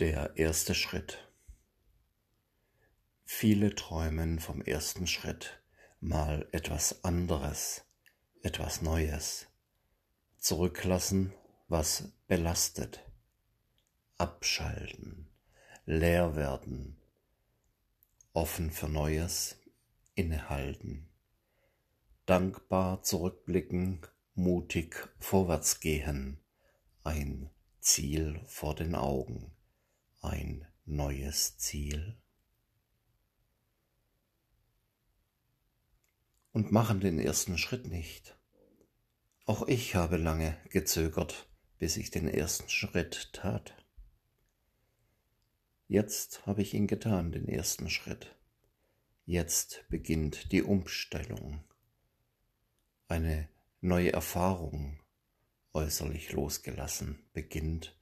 Der erste Schritt. Viele träumen vom ersten Schritt, mal etwas anderes, etwas Neues. Zurücklassen, was belastet. Abschalten, leer werden, offen für Neues, innehalten. Dankbar zurückblicken, mutig vorwärts gehen, ein Ziel vor den Augen ein neues Ziel und machen den ersten Schritt nicht. Auch ich habe lange gezögert, bis ich den ersten Schritt tat. Jetzt habe ich ihn getan, den ersten Schritt. Jetzt beginnt die Umstellung. Eine neue Erfahrung, äußerlich losgelassen, beginnt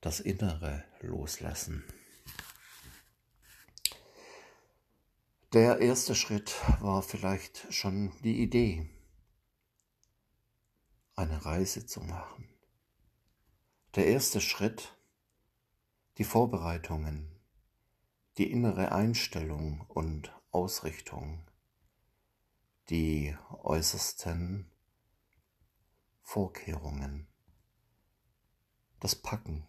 das Innere loslassen. Der erste Schritt war vielleicht schon die Idee, eine Reise zu machen. Der erste Schritt, die Vorbereitungen, die innere Einstellung und Ausrichtung, die äußersten Vorkehrungen, das Packen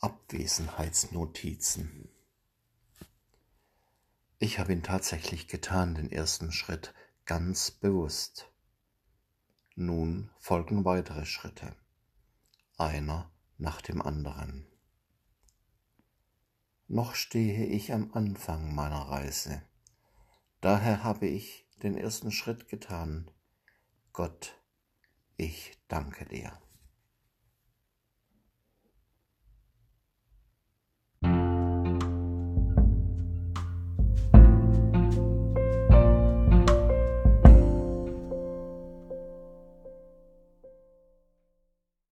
Abwesenheitsnotizen. Ich habe ihn tatsächlich getan, den ersten Schritt, ganz bewusst. Nun folgen weitere Schritte, einer nach dem anderen. Noch stehe ich am Anfang meiner Reise. Daher habe ich den ersten Schritt getan. Gott, ich danke dir.